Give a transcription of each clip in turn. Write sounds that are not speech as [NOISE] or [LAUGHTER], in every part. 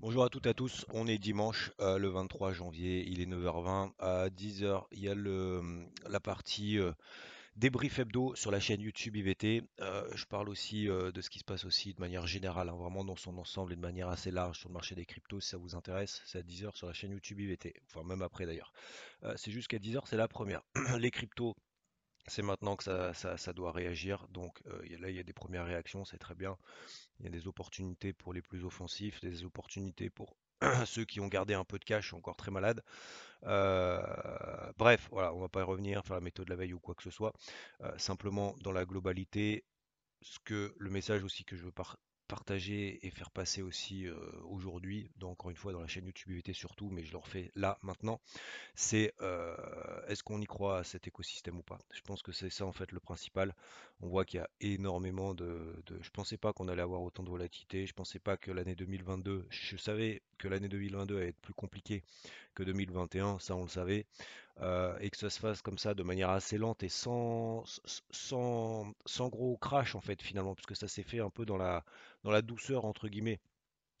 Bonjour à toutes et à tous, on est dimanche euh, le 23 janvier, il est 9h20, à 10h il y a le, la partie euh, débrief hebdo sur la chaîne YouTube IVT. Euh, je parle aussi de ce qui se passe aussi de manière générale, hein, vraiment dans son ensemble et de manière assez large sur le marché des cryptos si ça vous intéresse, c'est à 10h sur la chaîne YouTube IVT, enfin même après d'ailleurs. C'est juste qu'à 10h c'est la première. [CLEARS THROAT] Les cryptos c'est maintenant que ça, doit réagir. Donc euh, là, il y a des premières réactions, c'est très bien. Il y a des opportunités pour les plus offensifs, des opportunités pour [CLEARS THROAT] ceux qui ont gardé un peu de cash, encore très malades. Euh, bref, voilà, on va pas y revenir, faire la méthode de la veille ou quoi que ce soit. Euh, simplement, dans la globalité, ce que le message aussi que je veux par- partager et faire passer aussi aujourd'hui, encore une fois dans la chaîne YouTube UVT surtout, mais je le refais là maintenant, c'est est-ce qu'on y croit à cet écosystème ou pas? Je pense que c'est ça en fait le principal. On voit qu'il y a énormément de, de- Je pensais pas qu'on allait avoir autant de volatilité. Je pensais pas que l'année 2022. Je savais que l'année 2022 allait être plus compliquée que 2021. Ça, on le savait. Et que ça se fasse comme ça de manière assez lente et sans, sans, sans gros crash en fait finalement, puisque ça s'est fait un peu dans la, dans la douceur entre guillemets.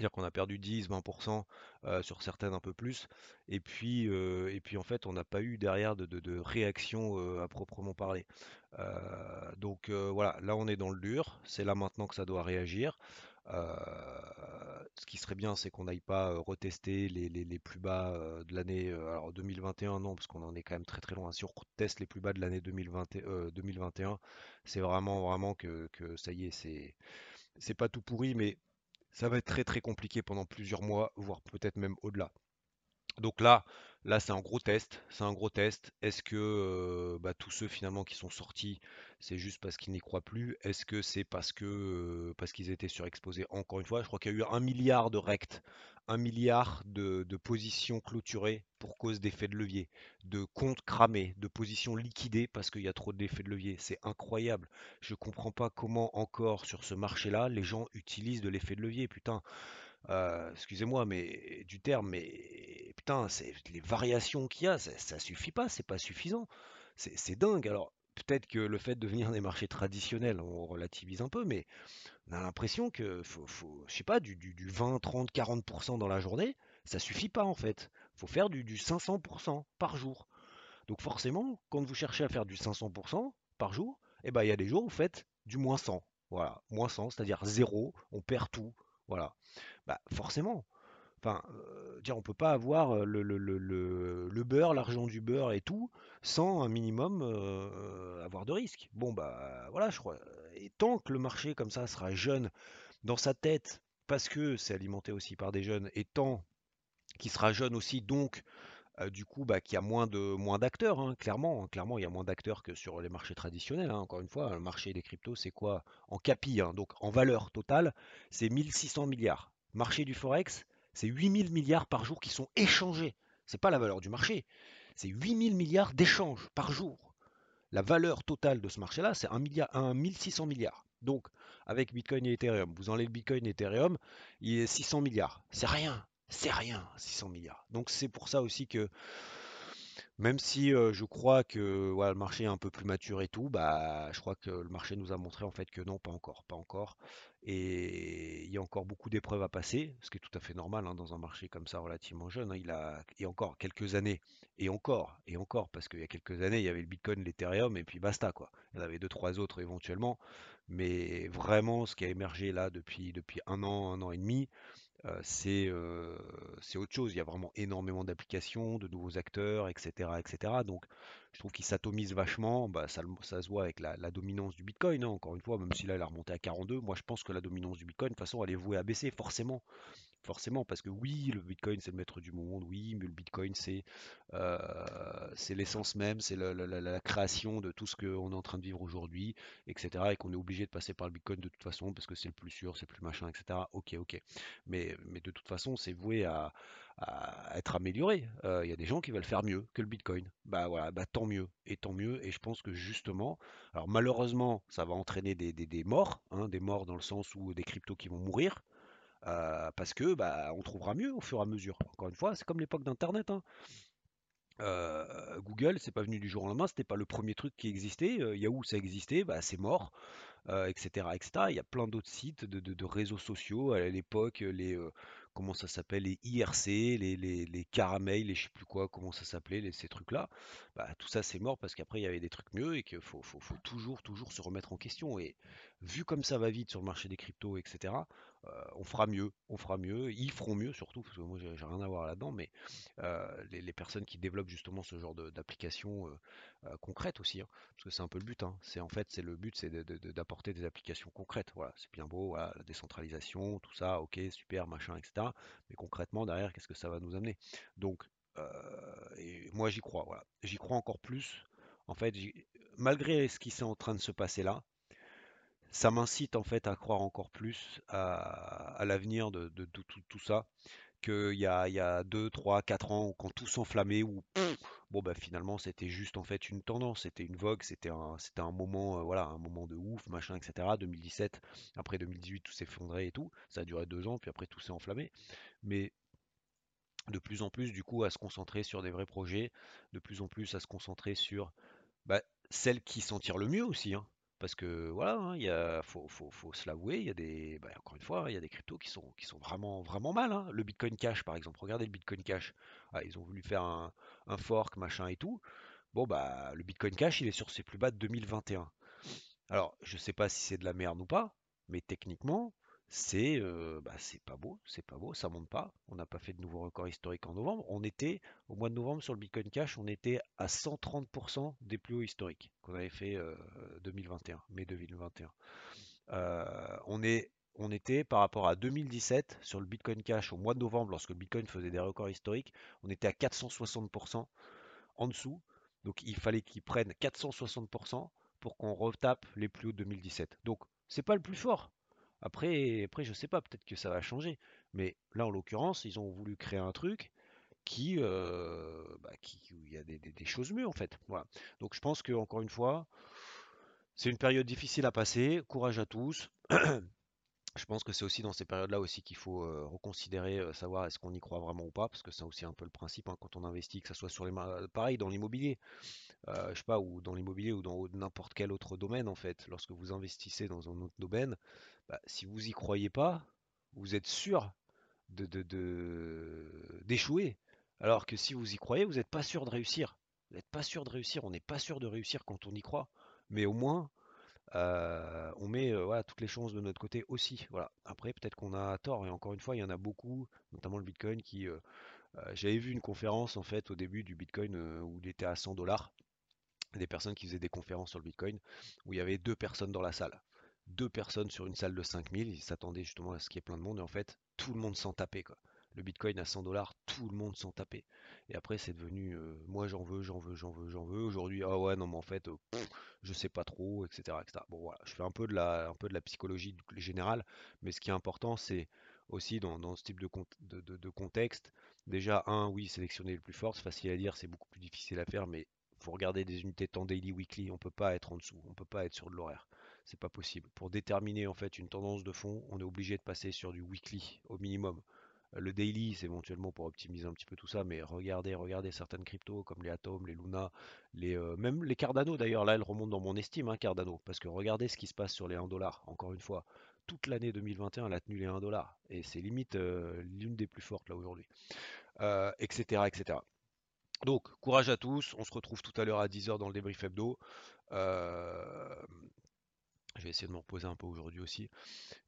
C'est-à-dire qu'on a perdu 10-20% euh, sur certaines un peu plus. Et puis, euh, et puis en fait, on n'a pas eu derrière de, réaction euh, à proprement parler. Donc voilà, là on est dans le dur. C'est là maintenant que ça doit réagir. Ce qui serait bien, c'est qu'on n'aille pas retester les, plus bas de l'année. alors 2021, non, parce qu'on en est quand même très très loin. Si on teste les plus bas de l'année 2020, euh, 2021, c'est vraiment vraiment que, que ça y est, c'est c'est pas tout pourri, mais ça va être très très compliqué pendant plusieurs mois, voire peut-être même au-delà. Donc là, là c'est un gros test, c'est un gros test. Est-ce que bah, tous ceux finalement qui sont sortis, c'est juste parce qu'ils n'y croient plus? Est-ce que c'est parce que parce qu'ils étaient surexposés? Encore une fois, je crois qu'il y a eu un milliard de rects, un milliard de, positions clôturées pour cause d'effets de levier, de comptes cramés, de positions liquidées parce qu'il y a trop d'effets de levier. C'est incroyable. Je comprends pas comment encore sur ce marché-là, les gens utilisent de l'effet de levier. Putain, euh, excusez-moi, mais du terme, mais putain, les variations qu'il y a, ça, ça suffit pas, c'est pas suffisant. C'est dingue. Alors, peut-être que le fait de venir des marchés traditionnels, on relativise un peu, mais on a l'impression que faut, faut, je sais pas, du, du, du 20, 30, 40% dans la journée, ça suffit pas en fait. Faut faire du, du 500% par jour. Donc forcément, quand vous cherchez à faire du 500% par jour, eh ben, il y a des jours où vous faites du moins 100. Voilà, moins 100, c'est-à-dire zéro, on perd tout. Voilà. Bah, forcément. Enfin, euh, dire, on peut pas avoir euh, le, beurre, l'argent du beurre et tout, sans un minimum euh, avoir de risque. Bon, bah voilà, je crois. Et tant que le marché comme ça sera jeune dans sa tête, parce que c'est alimenté aussi par des jeunes, et tant qu'il sera jeune aussi, donc du coup, bah, qu'il y a moins d'acteurs, hein, clairement. hein, Clairement, il y a moins d'acteurs que sur les marchés traditionnels. hein. Encore une fois, le marché des cryptos, c'est quoi? En capi, donc en valeur totale, c'est 1600 milliards. Marché du Forex, c'est 8000 milliards par jour qui sont échangés. C'est pas la valeur du marché, c'est 8000 milliards d'échanges par jour. La valeur totale de ce marché-là, c'est 1 milliard, 1 1600 milliards. Donc, avec Bitcoin et Ethereum, vous enlevez le Bitcoin et Ethereum, il est 600 milliards. C'est rien, c'est rien, 600 milliards. Donc, c'est pour ça aussi que même si je crois que le marché est un peu plus mature et tout, bah, je crois que le marché nous a montré en fait que non, pas encore, pas encore. Et il y a encore beaucoup d'épreuves à passer, ce qui est tout à fait normal hein, dans un marché comme ça relativement jeune. hein. il a et encore quelques années, et encore, et encore, parce qu'il y a quelques années, il y avait le Bitcoin, l'Ethereum, et puis basta quoi. Il y en avait deux, trois autres éventuellement, mais vraiment, ce qui a émergé là depuis depuis un an, un an et demi, C'est, autre chose. Il y a vraiment énormément d'applications, de nouveaux acteurs et cetera et cetera. Donc je trouve qu'il s'atomise vachement. Bah, ça, ça, se voit avec la, dominance du Bitcoin. Hein, encore une fois, même si là, il a remonté à 42, moi je pense que la dominance du Bitcoin, de toute façon, elle est vouée à baisser, forcément. Forcément, parce que oui, le Bitcoin c'est le maître du monde, oui, mais le Bitcoin c'est euh, l'essence même, c'est la, création de tout ce qu'on est en train de vivre aujourd'hui, etc. Et qu'on est obligé de passer par le Bitcoin de toute façon, parce que c'est le plus sûr, c'est le plus machin, etc. Ok, ok. Mais, de toute façon, c'est voué à, être amélioré. Euh, il y a des gens qui veulent faire mieux que le Bitcoin. Bah voilà, bah tant mieux, et tant mieux. Et je pense que justement, alors malheureusement, ça va entraîner des, des morts, hein, des morts dans le sens où des cryptos qui vont mourir. Euh, parce que bah, on trouvera mieux au fur et à mesure. Encore une fois, c'est comme l'époque d'Internet. Hein. Euh, Google, c'est pas venu du jour au lendemain, c'était pas le premier truc qui existait. Euh, Yahoo, ça existait, bah, c'est mort, etc., etc. Il y a plein d'autres sites de, réseaux sociaux à l'époque, les comment ça s'appelle, les IRC, les, les, les caramels, les je sais plus quoi, comment ça s'appelait, ces trucs-là. Bah, tout ça, c'est mort parce qu'après, il y avait des trucs mieux et qu'il faut, faut, faut, toujours, toujours se remettre en question. Et vu comme ça va vite sur le marché des cryptos, etc., euh, on fera mieux, on fera mieux, ils feront mieux surtout, parce que moi j'ai rien à voir là-dedans, mais euh, les, personnes qui développent justement ce genre d'applications euh, concrètes aussi, hein, parce que c'est un peu le but, hein. c'est en fait c'est le but c'est d'apporter des applications concrètes, voilà, c'est bien beau, la décentralisation, tout ça, ok, super, machin, etc. Mais concrètement derrière, qu'est-ce que ça va nous amener? Donc moi j'y crois, voilà, j'y crois encore plus. En fait, malgré ce qui est en train de se passer là, ça m'incite en fait à croire encore plus à, l'avenir de, tout, ça qu'il y a, il y a 2, 3, 4 ans quand tout s'enflammait où bon bah finalement c'était juste en fait une tendance, c'était une vogue, c'était un, c'était un moment euh, voilà un moment de ouf, machin, etc. 2017, après 2018 tout s'effondrait et tout, ça a duré deux ans puis après tout s'est enflammé. Mais de plus en plus du coup à se concentrer sur des vrais projets, de plus en plus à se concentrer sur bah, celles qui s'en tirent le mieux aussi. Hein. Parce que voilà, hein, il faut, se l'avouer, il y a des, bah, encore une fois, il y a des cryptos qui sont, qui sont vraiment, vraiment mal. Hein. Le Bitcoin Cash, par exemple, regardez le Bitcoin Cash. Ah, ils ont voulu faire un, fork, machin et tout. Bon, bah, le Bitcoin Cash, il est sur ses plus bas de 2021. Alors, je sais pas si c'est de la merde ou pas, mais techniquement, c'est euh, bah, c'est pas beau, c'est pas beau, ça monte pas. On n'a pas fait de nouveau record historique en novembre. On était, au mois de novembre, sur le Bitcoin Cash, on était à 130% des plus hauts historiques qu'on avait fait 2021, euh, mai 2021. Euh, on était par rapport à 2017 sur le Bitcoin Cash au mois de novembre, lorsque le Bitcoin faisait des records historiques, on était à 460% en dessous. Donc il fallait qu'ils prennent 460% pour qu'on retape les plus hauts de 2017. Donc c'est pas le plus fort, après, après, je sais pas, peut-être que ça va changer. Mais là, en l'occurrence, ils ont voulu créer un truc qui, euh, bah, où il y a des, choses mieux en fait. Voilà. Donc je pense que encore une fois, c'est une période difficile à passer. Courage à tous. [CLEARS THROAT] Je pense que c'est aussi dans ces périodes-là aussi qu'il faut euh, reconsidérer, euh, savoir est-ce qu'on y croit vraiment ou pas, parce que c'est aussi un peu le principe hein, quand on investit, que ce soit sur les pareil dans l'immobilier, je sais pas, ou dans l'immobilier ou dans n'importe quel autre domaine en fait. Lorsque vous investissez dans un autre domaine, bah, si vous y croyez pas, vous êtes sûr d'échouer. Alors que si vous y croyez, vous n'êtes pas sûr de réussir. Vous n'êtes pas sûr de réussir. On n'est pas sûr de réussir quand on y croit. Mais au moins, euh, on met euh, toutes les chances de notre côté aussi. Voilà. Après, peut-être qu'on a tort. Et encore une fois, il y en a beaucoup, notamment le Bitcoin, qui. Euh, j'avais vu une conférence en fait au début du Bitcoin où il était à 100 dollars. Des personnes qui faisaient des conférences sur le Bitcoin, où il y avait deux personnes dans la salle deux personnes sur une salle de 5000. Ils s'attendaient justement à ce qu'il y ait plein de monde. Et en fait, tout le monde s'en tapait. Quoi. Le bitcoin à 100 dollars, tout le monde s'en tapait. Et après, c'est devenu euh, moi j'en veux, j'en veux, j'en veux, j'en veux. Aujourd'hui, ah ouais, non, mais en fait, euh, je sais pas trop, etc., etc. Bon, voilà, je fais un peu de la, un peu de psychologie générale. Mais ce qui est important, c'est aussi dans, ce type de, contexte, déjà, un, oui, sélectionner le plus fort, c'est facile à dire, c'est beaucoup plus difficile à faire, mais faut regarder des unités temps daily, weekly, on peut pas être en dessous, on peut pas être sur de l'horaire c'est pas possible. Pour déterminer en fait une tendance de fond, on est obligé de passer sur du weekly au minimum. Euh, le daily, c'est éventuellement pour optimiser un petit peu tout ça, mais regardez, regardez certaines cryptos comme les Atom, les Luna, les, euh, même les Cardano d'ailleurs, là elles remontent dans mon estime, hein, Cardano, parce que regardez ce qui se passe sur les 1 dollar, encore une fois, toute l'année 2021 elle a tenu les 1 dollar, et c'est limite euh, l'une des plus fortes là aujourd'hui, etc., etc. Donc, courage à tous, on se retrouve tout à l'heure à 10h dans le débrief hebdo. Je vais essayer de me reposer un peu aujourd'hui aussi.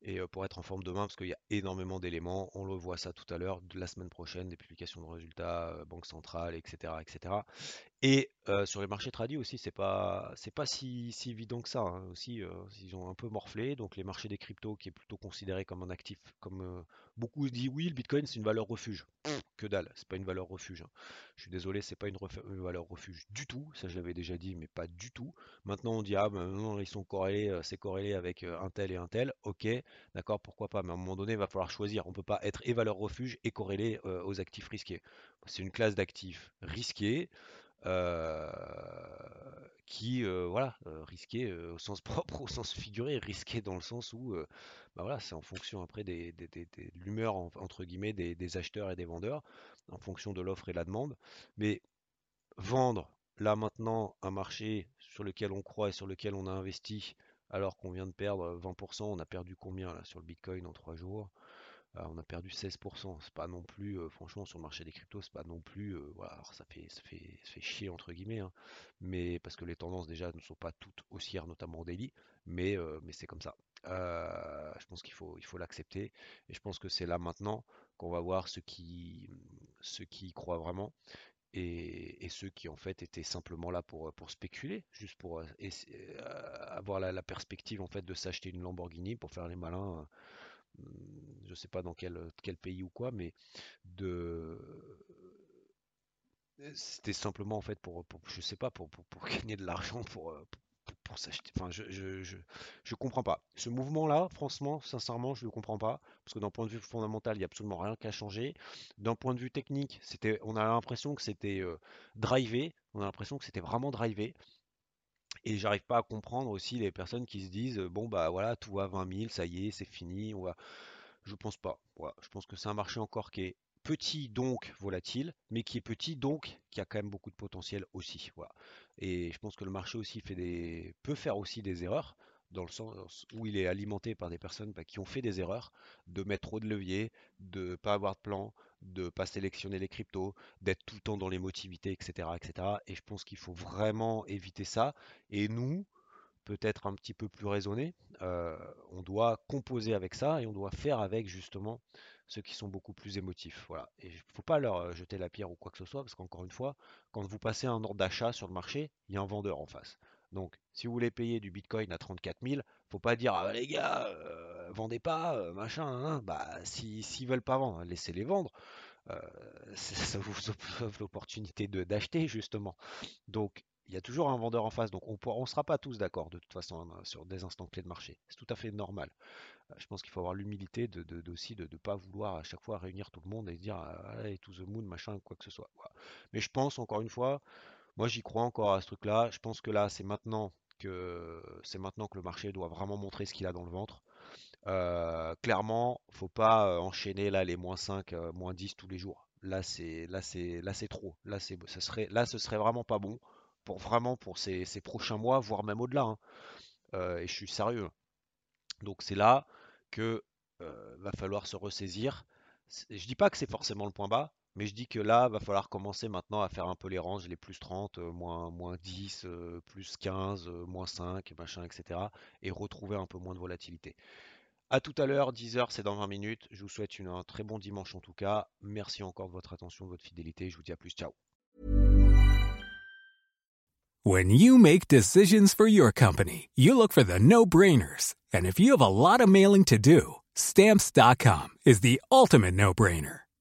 Et pour être en forme demain, parce qu'il y a énormément d'éléments, on le voit ça tout à l'heure, la semaine prochaine, des publications de résultats, Banque centrale, etc. etc. Et sur les marchés tradis aussi, c'est pas c'est pas si, si évident que ça. hein. Aussi, ils ont un peu morflé. Donc les marchés des cryptos, qui est plutôt considéré comme un actif, comme beaucoup disent oui, le Bitcoin c'est une valeur refuge. Que dalle, c'est pas une valeur refuge. hein. Je suis désolé, c'est pas une, valeur refuge du tout. Ça je l'avais déjà dit, mais pas du tout. Maintenant on dit ah ben non, ils sont corrélés, c'est corrélé avec un tel et un tel. Ok, d'accord, pourquoi pas. Mais à un moment donné, il va falloir choisir. On peut pas être et valeur refuge et corrélé aux actifs risqués. C'est une classe d'actifs risqués. Euh, qui, euh, voilà, euh, au sens [LAUGHS] propre, au sens figuré, risqué dans le sens où, bah voilà, c'est en fonction après des, des, des, de l'humeur entre guillemets des, acheteurs et des vendeurs, en fonction de l'offre et la demande. Mais vendre là maintenant un marché sur lequel on croit et sur lequel on a investi, alors qu'on vient de perdre 20%, on a perdu combien là sur le Bitcoin en 3 jours? Ah, on a perdu 16%. C'est pas non plus, euh, franchement, sur le marché des cryptos, c'est pas non plus, euh, ça fait, chier entre guillemets, hein. mais parce que les tendances déjà ne sont pas toutes haussières, notamment au daily, mais, euh, c'est comme ça. je pense qu'il faut, l'accepter, et je pense que c'est là maintenant qu'on va voir ceux qui, ceux croient vraiment. Et, ceux qui en fait étaient simplement là pour, spéculer, juste pour avoir la, la, perspective en fait de s'acheter une Lamborghini pour faire les malins je sais pas dans quel, quel pays ou quoi, mais de c'était simplement en fait pour, je sais pas pour, pour, [LAUGHS] gagner de l'argent pour, pour, s'acheter. Enfin je, je, je, je, comprends pas. Ce mouvement là franchement sincèrement je le comprends pas parce que d'un point de vue fondamental il n'y a absolument rien qu'à changer d'un point de vue technique c'était on a l'impression que c'était euh, drivé. On a l'impression que c'était vraiment drivé et j'arrive pas à comprendre aussi les personnes qui se disent bon bah voilà tout va à 20 000, ça y est, c'est fini. On va... Je pense pas. Voilà. Je pense que c'est un marché encore qui est petit donc volatile, mais qui est petit donc qui a quand même beaucoup de potentiel aussi. Voilà. Et je pense que le marché aussi fait des peut faire aussi des erreurs dans le sens où il est alimenté par des personnes bah, qui ont fait des erreurs, de mettre trop de levier, de pas avoir de plan, de pas sélectionner les cryptos, d'être tout le temps dans l'émotivité, etc., etc. Et je pense qu'il faut vraiment éviter ça. Et nous, peut-être un petit peu plus raisonné, euh, on doit composer avec ça et on doit faire avec justement ceux qui sont beaucoup plus émotifs. Voilà. Et il ne faut pas leur euh, jeter la pierre ou quoi que ce soit, parce qu'encore une fois, quand vous passez un ordre d'achat sur le marché, il y a un vendeur en face. Donc, si vous voulez payer du Bitcoin à 34 000, faut pas dire ah, les gars, euh, vendez pas, euh, machin. Hein, hein. Bah, si s'ils veulent pas vendre, laissez-les vendre. Euh, [LAUGHS] ça vous offre [LAUGHS] l'opportunité d'acheter justement. Donc, il y a toujours un vendeur en face. Donc, on ne sera pas tous d'accord de toute façon hein, sur des instants clés de marché. C'est tout à fait normal. je pense qu'il faut avoir l'humilité de, de, aussi de ne pas vouloir à chaque fois réunir tout le monde et dire allez, to the moon, machin, quoi que ce soit. Mais je pense encore une fois moi, j'y crois encore à ce truc-là. Je pense que là, c'est maintenant que c'est maintenant que le marché doit vraiment montrer ce qu'il a dans le ventre. Euh, clairement, faut pas euh, enchaîner là les moins 5, euh, moins 10 tous les jours. Là, c'est trop. Là, c'est ce serait ce serait vraiment pas bon pour vraiment pour ces, prochains mois, voire même au-delà. Hein. et je suis sérieux. Donc c'est là que va falloir se ressaisir. Je dis pas que c'est forcément le point bas, mais je dis que là, va falloir commencer maintenant à faire un peu les ranges, les plus 30, euh, moins, moins 10, euh, plus 15, euh, moins 5, machin, etc. Et retrouver un peu moins de volatilité. A tout à l'heure, 10h, c'est dans 20 minutes. Je vous souhaite une, un très bon dimanche en tout cas. Merci encore de votre attention, de votre fidélité. Je vous dis à plus. Ciao. When you make decisions for your company, you look for the no-brainers. And if you have a lot of mailing to do, stamps.com is the ultimate no-brainer.